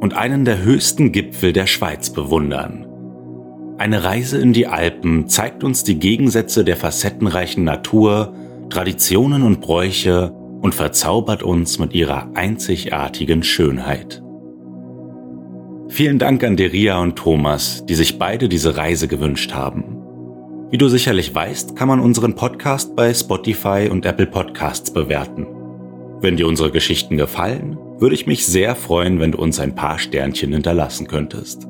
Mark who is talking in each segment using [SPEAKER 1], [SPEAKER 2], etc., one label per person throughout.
[SPEAKER 1] und einen der höchsten Gipfel der Schweiz bewundern. Eine Reise in die Alpen zeigt uns die Gegensätze der facettenreichen Natur, Traditionen und Bräuche und verzaubert uns mit ihrer einzigartigen Schönheit. Vielen Dank an Deria und Thomas, die sich beide diese Reise gewünscht haben. Wie du sicherlich weißt, kann man unseren Podcast bei Spotify und Apple Podcasts bewerten. Wenn dir unsere Geschichten gefallen, würde ich mich sehr freuen, wenn du uns ein paar Sternchen hinterlassen könntest.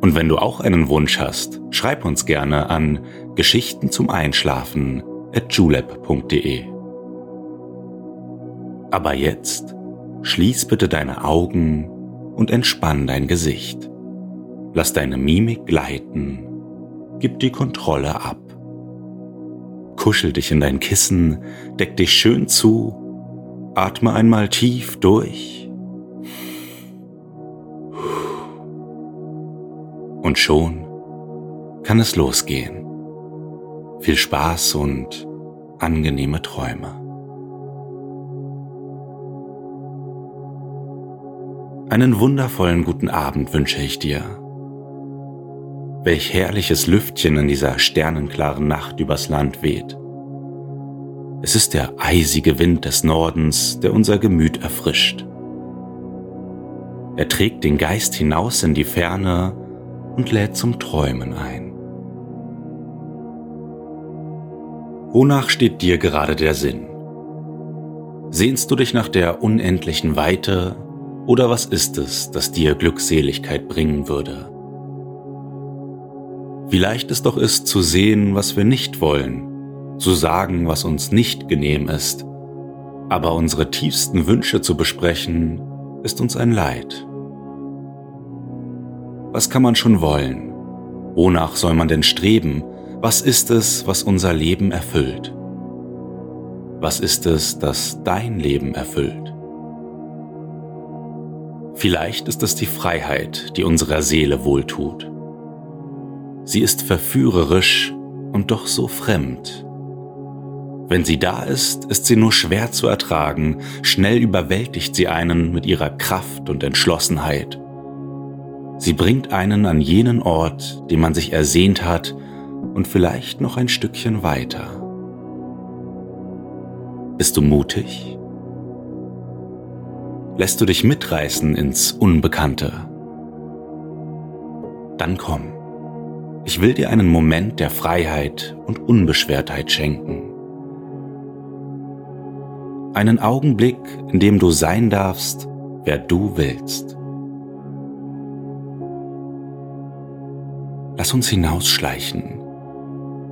[SPEAKER 1] Und wenn du auch einen Wunsch hast, schreib uns gerne an Geschichten zum Einschlafen at julep.de. Aber jetzt schließ bitte deine Augen und entspann dein Gesicht. Lass deine Mimik gleiten, gib die Kontrolle ab. Kuschel dich in dein Kissen, deck dich schön zu Atme einmal tief durch. Und schon kann es losgehen. Viel Spaß und angenehme Träume. Einen wundervollen guten Abend wünsche ich dir. Welch herrliches Lüftchen in dieser sternenklaren Nacht übers Land weht. Es ist der eisige Wind des Nordens, der unser Gemüt erfrischt. Er trägt den Geist hinaus in die Ferne und lädt zum Träumen ein. Wonach steht dir gerade der Sinn? Sehnst du dich nach der unendlichen Weite oder was ist es, das dir Glückseligkeit bringen würde? Wie leicht es doch ist zu sehen, was wir nicht wollen zu sagen, was uns nicht genehm ist, aber unsere tiefsten Wünsche zu besprechen, ist uns ein Leid. Was kann man schon wollen? Wonach soll man denn streben? Was ist es, was unser Leben erfüllt? Was ist es, das dein Leben erfüllt? Vielleicht ist es die Freiheit, die unserer Seele wohltut. Sie ist verführerisch und doch so fremd, wenn sie da ist, ist sie nur schwer zu ertragen, schnell überwältigt sie einen mit ihrer Kraft und Entschlossenheit. Sie bringt einen an jenen Ort, den man sich ersehnt hat, und vielleicht noch ein Stückchen weiter. Bist du mutig? Lässt du dich mitreißen ins Unbekannte? Dann komm. Ich will dir einen Moment der Freiheit und Unbeschwertheit schenken einen Augenblick, in dem du sein darfst, wer du willst. Lass uns hinausschleichen.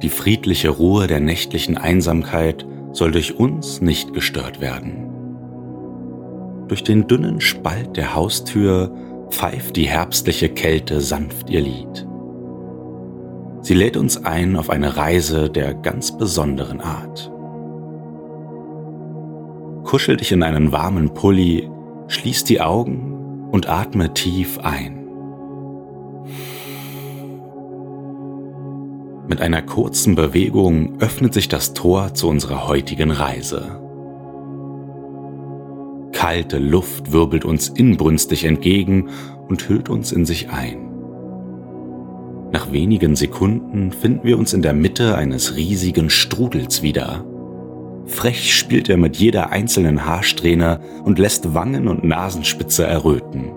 [SPEAKER 1] Die friedliche Ruhe der nächtlichen Einsamkeit soll durch uns nicht gestört werden. Durch den dünnen Spalt der Haustür pfeift die herbstliche Kälte sanft ihr Lied. Sie lädt uns ein auf eine Reise der ganz besonderen Art. Kuschel dich in einen warmen Pulli, schließ die Augen und atme tief ein. Mit einer kurzen Bewegung öffnet sich das Tor zu unserer heutigen Reise. Kalte Luft wirbelt uns inbrünstig entgegen und hüllt uns in sich ein. Nach wenigen Sekunden finden wir uns in der Mitte eines riesigen Strudels wieder. Frech spielt er mit jeder einzelnen Haarsträhne und lässt Wangen und Nasenspitze erröten.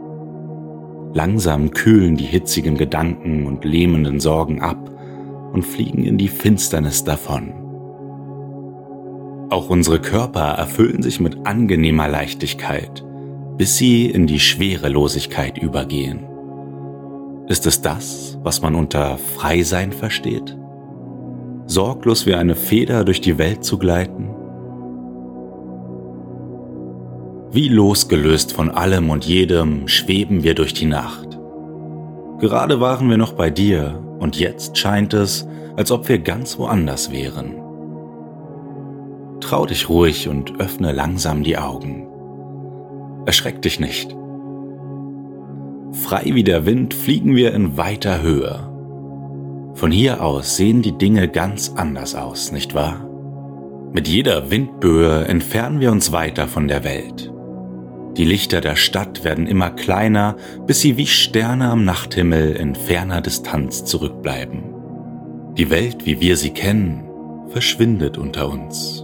[SPEAKER 1] Langsam kühlen die hitzigen Gedanken und lähmenden Sorgen ab und fliegen in die Finsternis davon. Auch unsere Körper erfüllen sich mit angenehmer Leichtigkeit, bis sie in die Schwerelosigkeit übergehen. Ist es das, was man unter Freisein versteht? Sorglos wie eine Feder durch die Welt zu gleiten? Wie losgelöst von allem und jedem schweben wir durch die Nacht. Gerade waren wir noch bei dir und jetzt scheint es, als ob wir ganz woanders wären. Trau dich ruhig und öffne langsam die Augen. Erschreck dich nicht. Frei wie der Wind fliegen wir in weiter Höhe. Von hier aus sehen die Dinge ganz anders aus, nicht wahr? Mit jeder Windböe entfernen wir uns weiter von der Welt. Die Lichter der Stadt werden immer kleiner, bis sie wie Sterne am Nachthimmel in ferner Distanz zurückbleiben. Die Welt, wie wir sie kennen, verschwindet unter uns.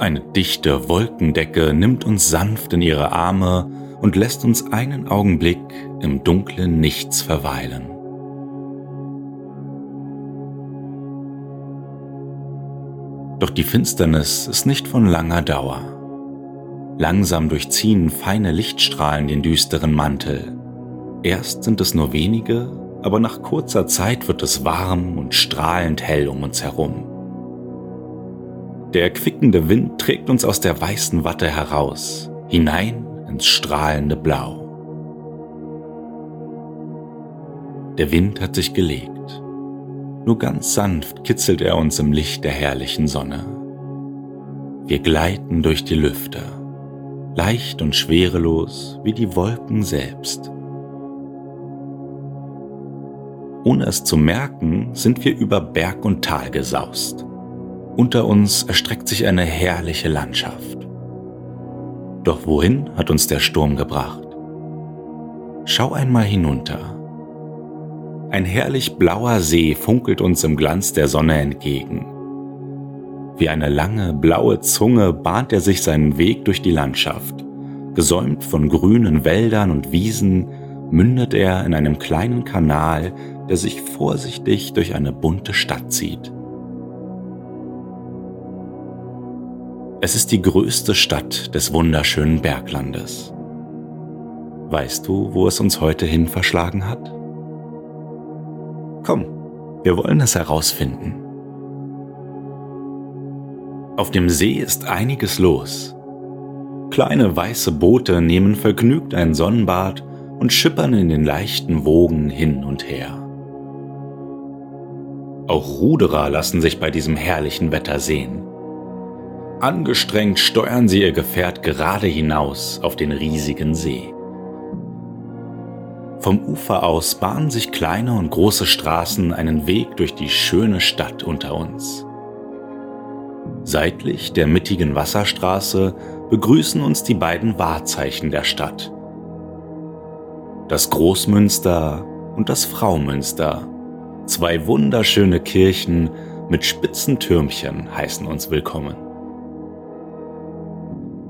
[SPEAKER 1] Eine dichte Wolkendecke nimmt uns sanft in ihre Arme und lässt uns einen Augenblick im dunklen Nichts verweilen. Doch die Finsternis ist nicht von langer Dauer. Langsam durchziehen feine Lichtstrahlen den düsteren Mantel. Erst sind es nur wenige, aber nach kurzer Zeit wird es warm und strahlend hell um uns herum. Der erquickende Wind trägt uns aus der weißen Watte heraus, hinein ins strahlende Blau. Der Wind hat sich gelegt. Nur ganz sanft kitzelt er uns im Licht der herrlichen Sonne. Wir gleiten durch die Lüfte, leicht und schwerelos wie die Wolken selbst. Ohne es zu merken, sind wir über Berg und Tal gesaust. Unter uns erstreckt sich eine herrliche Landschaft. Doch wohin hat uns der Sturm gebracht? Schau einmal hinunter. Ein herrlich blauer See funkelt uns im Glanz der Sonne entgegen. Wie eine lange blaue Zunge bahnt er sich seinen Weg durch die Landschaft. Gesäumt von grünen Wäldern und Wiesen mündet er in einem kleinen Kanal, der sich vorsichtig durch eine bunte Stadt zieht. Es ist die größte Stadt des wunderschönen Berglandes. Weißt du, wo es uns heute hin verschlagen hat? Komm, wir wollen es herausfinden. Auf dem See ist einiges los. Kleine weiße Boote nehmen vergnügt ein Sonnenbad und schippern in den leichten Wogen hin und her. Auch Ruderer lassen sich bei diesem herrlichen Wetter sehen. Angestrengt steuern sie ihr Gefährt gerade hinaus auf den riesigen See. Vom Ufer aus bahnen sich kleine und große Straßen einen Weg durch die schöne Stadt unter uns. Seitlich der mittigen Wasserstraße begrüßen uns die beiden Wahrzeichen der Stadt. Das Großmünster und das Fraumünster, zwei wunderschöne Kirchen mit spitzen Türmchen heißen uns willkommen.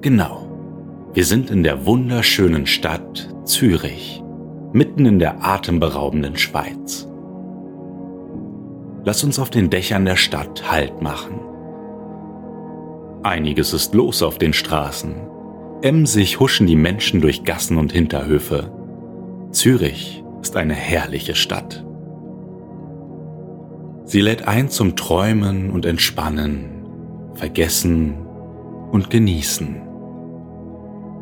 [SPEAKER 1] Genau, wir sind in der wunderschönen Stadt Zürich mitten in der atemberaubenden Schweiz. Lass uns auf den Dächern der Stadt Halt machen. Einiges ist los auf den Straßen. Emsig huschen die Menschen durch Gassen und Hinterhöfe. Zürich ist eine herrliche Stadt. Sie lädt ein zum Träumen und Entspannen, Vergessen und Genießen.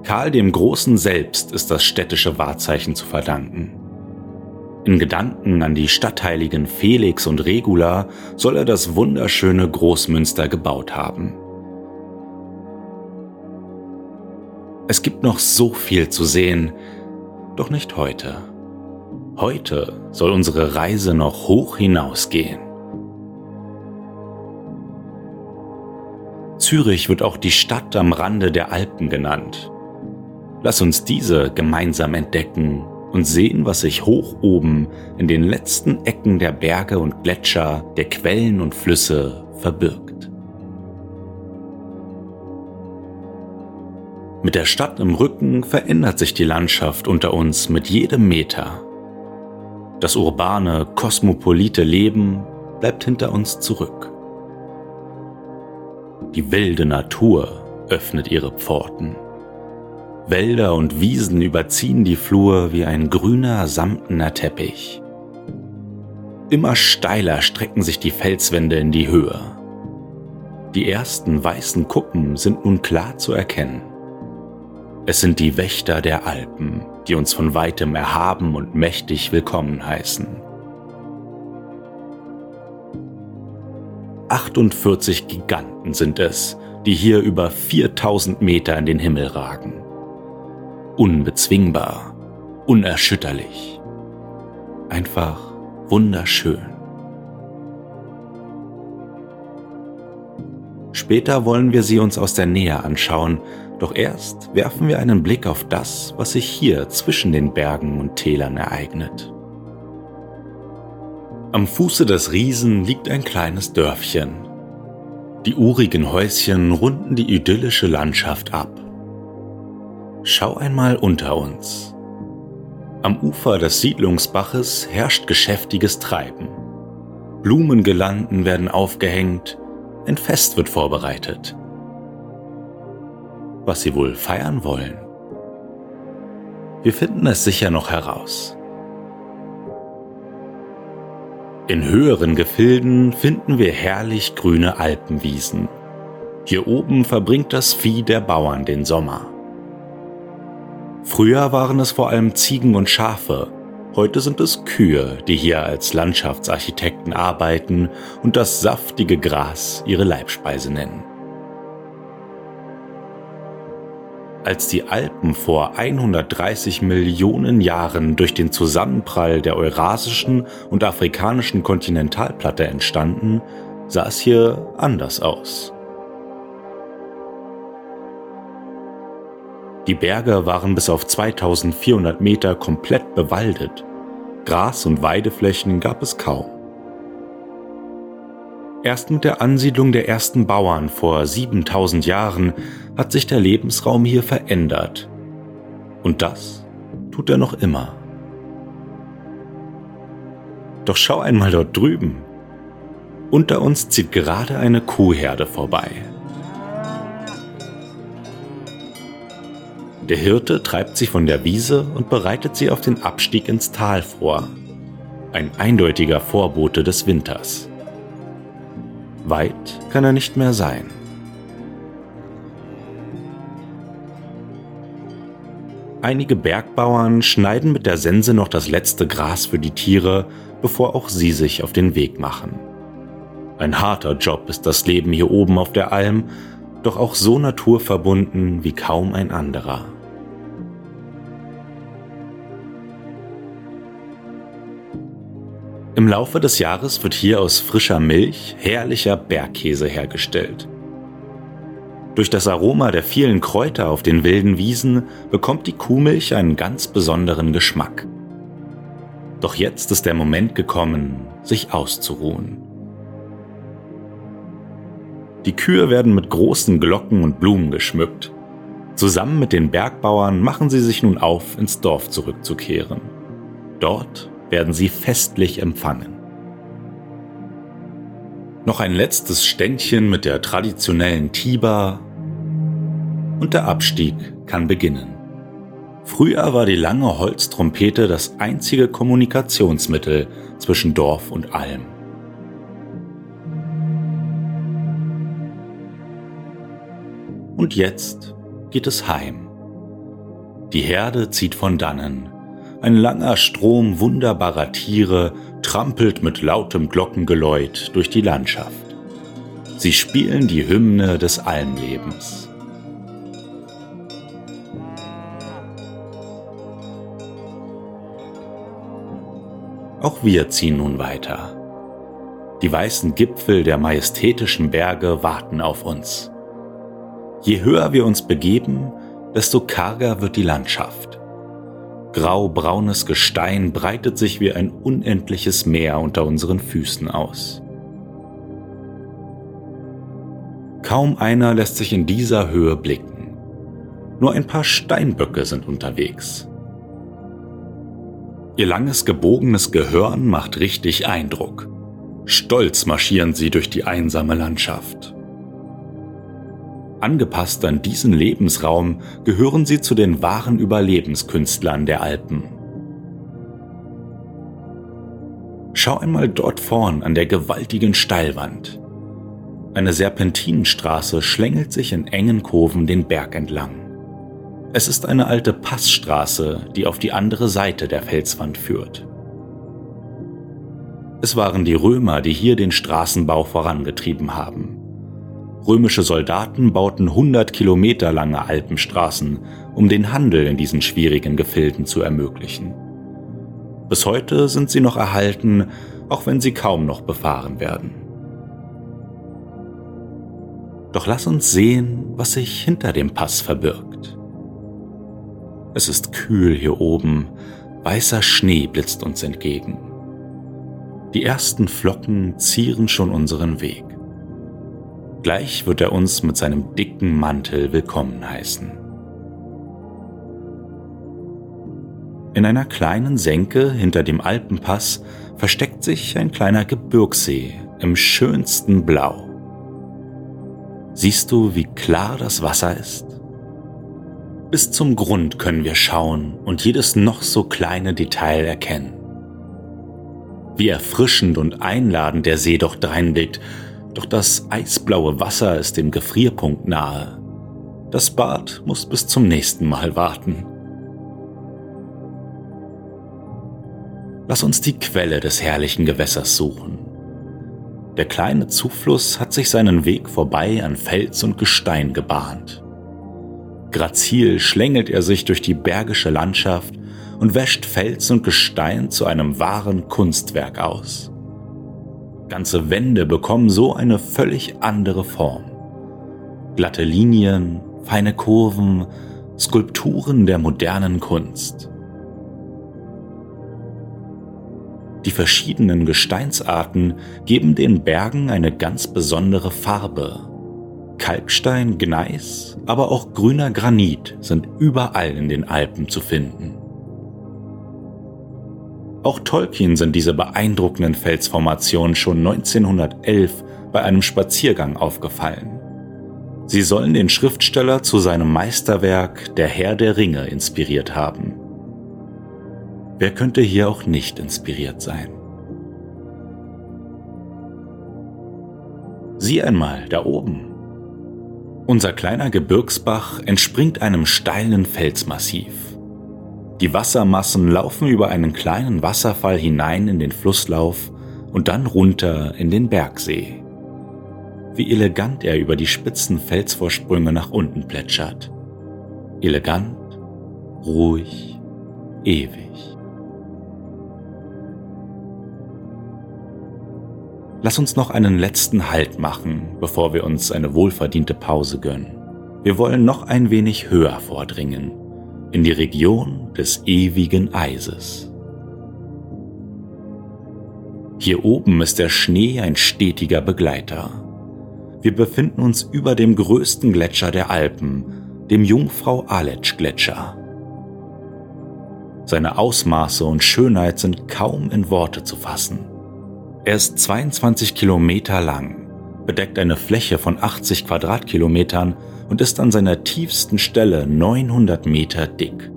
[SPEAKER 1] Karl dem Großen selbst ist das städtische Wahrzeichen zu verdanken. In Gedanken an die Stadtheiligen Felix und Regula soll er das wunderschöne Großmünster gebaut haben. Es gibt noch so viel zu sehen, doch nicht heute. Heute soll unsere Reise noch hoch hinausgehen. Zürich wird auch die Stadt am Rande der Alpen genannt. Lass uns diese gemeinsam entdecken und sehen, was sich hoch oben in den letzten Ecken der Berge und Gletscher, der Quellen und Flüsse verbirgt. Mit der Stadt im Rücken verändert sich die Landschaft unter uns mit jedem Meter. Das urbane, kosmopolite Leben bleibt hinter uns zurück. Die wilde Natur öffnet ihre Pforten. Wälder und Wiesen überziehen die Flur wie ein grüner, samtener Teppich. Immer steiler strecken sich die Felswände in die Höhe. Die ersten weißen Kuppen sind nun klar zu erkennen. Es sind die Wächter der Alpen, die uns von weitem erhaben und mächtig willkommen heißen. 48 Giganten sind es, die hier über 4000 Meter in den Himmel ragen. Unbezwingbar, unerschütterlich. Einfach wunderschön. Später wollen wir sie uns aus der Nähe anschauen, doch erst werfen wir einen Blick auf das, was sich hier zwischen den Bergen und Tälern ereignet. Am Fuße des Riesen liegt ein kleines Dörfchen. Die urigen Häuschen runden die idyllische Landschaft ab. Schau einmal unter uns. Am Ufer des Siedlungsbaches herrscht geschäftiges Treiben. Blumengirlanden werden aufgehängt, ein Fest wird vorbereitet. Was sie wohl feiern wollen? Wir finden es sicher noch heraus. In höheren Gefilden finden wir herrlich grüne Alpenwiesen. Hier oben verbringt das Vieh der Bauern den Sommer. Früher waren es vor allem Ziegen und Schafe, Heute sind es Kühe, die hier als Landschaftsarchitekten arbeiten und das saftige Gras ihre Leibspeise nennen. Als die Alpen vor 130 Millionen Jahren durch den Zusammenprall der eurasischen und afrikanischen Kontinentalplatte entstanden, sah es hier anders aus. Die Berge waren bis auf 2400 Meter komplett bewaldet. Gras- und Weideflächen gab es kaum. Erst mit der Ansiedlung der ersten Bauern vor 7000 Jahren hat sich der Lebensraum hier verändert. Und das tut er noch immer. Doch schau einmal dort drüben. Unter uns zieht gerade eine Kuhherde vorbei. Der Hirte treibt sie von der Wiese und bereitet sie auf den Abstieg ins Tal vor. Ein eindeutiger Vorbote des Winters. Weit kann er nicht mehr sein. Einige Bergbauern schneiden mit der Sense noch das letzte Gras für die Tiere, bevor auch sie sich auf den Weg machen. Ein harter Job ist das Leben hier oben auf der Alm, doch auch so naturverbunden wie kaum ein anderer. Im Laufe des Jahres wird hier aus frischer Milch herrlicher Bergkäse hergestellt. Durch das Aroma der vielen Kräuter auf den wilden Wiesen bekommt die Kuhmilch einen ganz besonderen Geschmack. Doch jetzt ist der Moment gekommen, sich auszuruhen. Die Kühe werden mit großen Glocken und Blumen geschmückt. Zusammen mit den Bergbauern machen sie sich nun auf, ins Dorf zurückzukehren. Dort werden sie festlich empfangen. Noch ein letztes Ständchen mit der traditionellen Tiba und der Abstieg kann beginnen. Früher war die lange Holztrompete das einzige Kommunikationsmittel zwischen Dorf und Alm. Und jetzt geht es heim. Die Herde zieht von dannen ein langer Strom wunderbarer Tiere trampelt mit lautem Glockengeläut durch die Landschaft. Sie spielen die Hymne des Almlebens. Auch wir ziehen nun weiter. Die weißen Gipfel der majestätischen Berge warten auf uns. Je höher wir uns begeben, desto karger wird die Landschaft. Grau-braunes Gestein breitet sich wie ein unendliches Meer unter unseren Füßen aus. Kaum einer lässt sich in dieser Höhe blicken. Nur ein paar Steinböcke sind unterwegs. Ihr langes gebogenes Gehörn macht richtig Eindruck. Stolz marschieren sie durch die einsame Landschaft. Angepasst an diesen Lebensraum gehören sie zu den wahren Überlebenskünstlern der Alpen. Schau einmal dort vorn an der gewaltigen Steilwand. Eine Serpentinenstraße schlängelt sich in engen Kurven den Berg entlang. Es ist eine alte Passstraße, die auf die andere Seite der Felswand führt. Es waren die Römer, die hier den Straßenbau vorangetrieben haben. Römische Soldaten bauten 100 Kilometer lange Alpenstraßen, um den Handel in diesen schwierigen Gefilden zu ermöglichen. Bis heute sind sie noch erhalten, auch wenn sie kaum noch befahren werden. Doch lass uns sehen, was sich hinter dem Pass verbirgt. Es ist kühl hier oben, weißer Schnee blitzt uns entgegen. Die ersten Flocken zieren schon unseren Weg. Gleich wird er uns mit seinem dicken Mantel willkommen heißen. In einer kleinen Senke hinter dem Alpenpass versteckt sich ein kleiner Gebirgssee im schönsten Blau. Siehst du, wie klar das Wasser ist? Bis zum Grund können wir schauen und jedes noch so kleine Detail erkennen. Wie erfrischend und einladend der See doch dreinblickt, doch das eisblaue Wasser ist dem Gefrierpunkt nahe. Das Bad muss bis zum nächsten Mal warten. Lass uns die Quelle des herrlichen Gewässers suchen. Der kleine Zufluss hat sich seinen Weg vorbei an Fels und Gestein gebahnt. Grazil schlängelt er sich durch die bergische Landschaft und wäscht Fels und Gestein zu einem wahren Kunstwerk aus. Ganze Wände bekommen so eine völlig andere Form. Glatte Linien, feine Kurven, Skulpturen der modernen Kunst. Die verschiedenen Gesteinsarten geben den Bergen eine ganz besondere Farbe. Kalkstein, Gneis, aber auch grüner Granit sind überall in den Alpen zu finden. Auch Tolkien sind diese beeindruckenden Felsformationen schon 1911 bei einem Spaziergang aufgefallen. Sie sollen den Schriftsteller zu seinem Meisterwerk Der Herr der Ringe inspiriert haben. Wer könnte hier auch nicht inspiriert sein? Sieh einmal da oben. Unser kleiner Gebirgsbach entspringt einem steilen Felsmassiv. Die Wassermassen laufen über einen kleinen Wasserfall hinein in den Flusslauf und dann runter in den Bergsee. Wie elegant er über die spitzen Felsvorsprünge nach unten plätschert. Elegant, ruhig, ewig. Lass uns noch einen letzten Halt machen, bevor wir uns eine wohlverdiente Pause gönnen. Wir wollen noch ein wenig höher vordringen in die Region des ewigen Eises. Hier oben ist der Schnee ein stetiger Begleiter. Wir befinden uns über dem größten Gletscher der Alpen, dem Jungfrau Aletsch Gletscher. Seine Ausmaße und Schönheit sind kaum in Worte zu fassen. Er ist 22 Kilometer lang, bedeckt eine Fläche von 80 Quadratkilometern und ist an seiner tiefsten Stelle 900 Meter dick.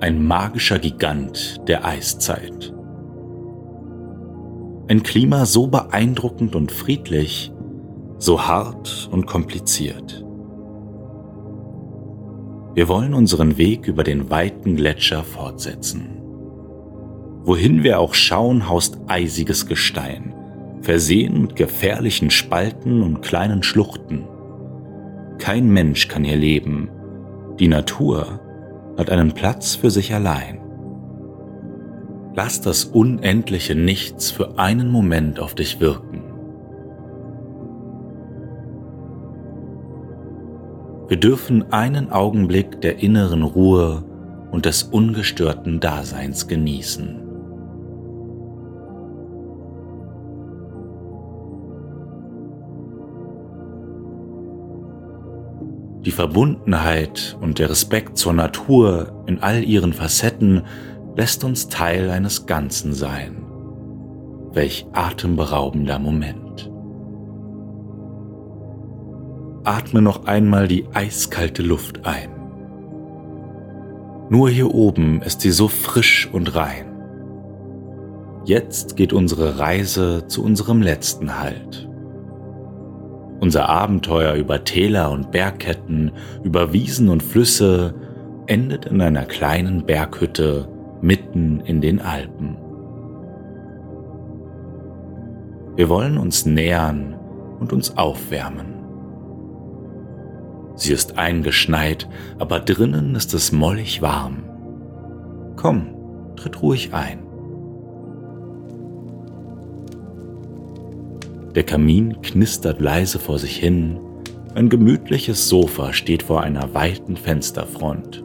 [SPEAKER 1] Ein magischer Gigant der Eiszeit. Ein Klima so beeindruckend und friedlich, so hart und kompliziert. Wir wollen unseren Weg über den weiten Gletscher fortsetzen. Wohin wir auch schauen, haust eisiges Gestein, versehen mit gefährlichen Spalten und kleinen Schluchten. Kein Mensch kann hier leben. Die Natur hat einen Platz für sich allein. Lass das unendliche Nichts für einen Moment auf dich wirken. Wir dürfen einen Augenblick der inneren Ruhe und des ungestörten Daseins genießen. Die Verbundenheit und der Respekt zur Natur in all ihren Facetten lässt uns Teil eines Ganzen sein. Welch atemberaubender Moment. Atme noch einmal die eiskalte Luft ein. Nur hier oben ist sie so frisch und rein. Jetzt geht unsere Reise zu unserem letzten Halt. Unser Abenteuer über Täler und Bergketten, über Wiesen und Flüsse, endet in einer kleinen Berghütte mitten in den Alpen. Wir wollen uns nähern und uns aufwärmen. Sie ist eingeschneit, aber drinnen ist es mollig warm. Komm, tritt ruhig ein. Der Kamin knistert leise vor sich hin, ein gemütliches Sofa steht vor einer weiten Fensterfront.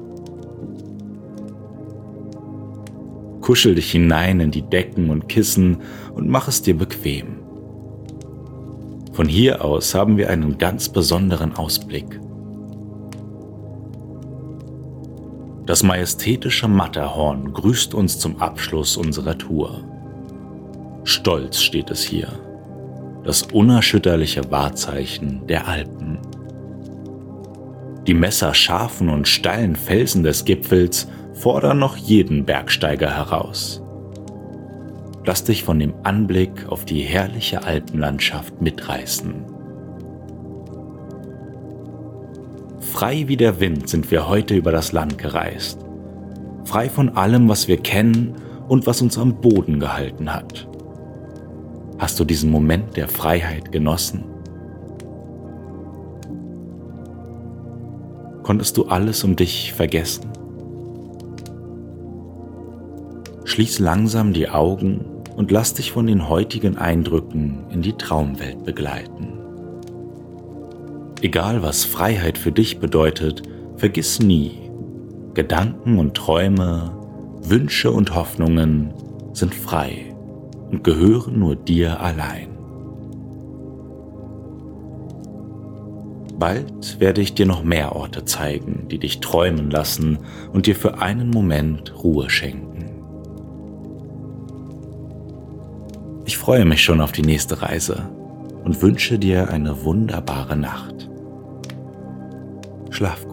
[SPEAKER 1] Kuschel dich hinein in die Decken und Kissen und mach es dir bequem. Von hier aus haben wir einen ganz besonderen Ausblick. Das majestätische Matterhorn grüßt uns zum Abschluss unserer Tour. Stolz steht es hier, das unerschütterliche Wahrzeichen der Alpen. Die messerscharfen und steilen Felsen des Gipfels fordern noch jeden Bergsteiger heraus. Lass dich von dem Anblick auf die herrliche Alpenlandschaft mitreißen. Frei wie der Wind sind wir heute über das Land gereist. Frei von allem, was wir kennen und was uns am Boden gehalten hat. Hast du diesen Moment der Freiheit genossen? Konntest du alles um dich vergessen? Schließ langsam die Augen und lass dich von den heutigen Eindrücken in die Traumwelt begleiten. Egal was Freiheit für dich bedeutet, vergiss nie, Gedanken und Träume, Wünsche und Hoffnungen sind frei und gehören nur dir allein. Bald werde ich dir noch mehr Orte zeigen, die dich träumen lassen und dir für einen Moment Ruhe schenken. Ich freue mich schon auf die nächste Reise und wünsche dir eine wunderbare Nacht. Schlaf.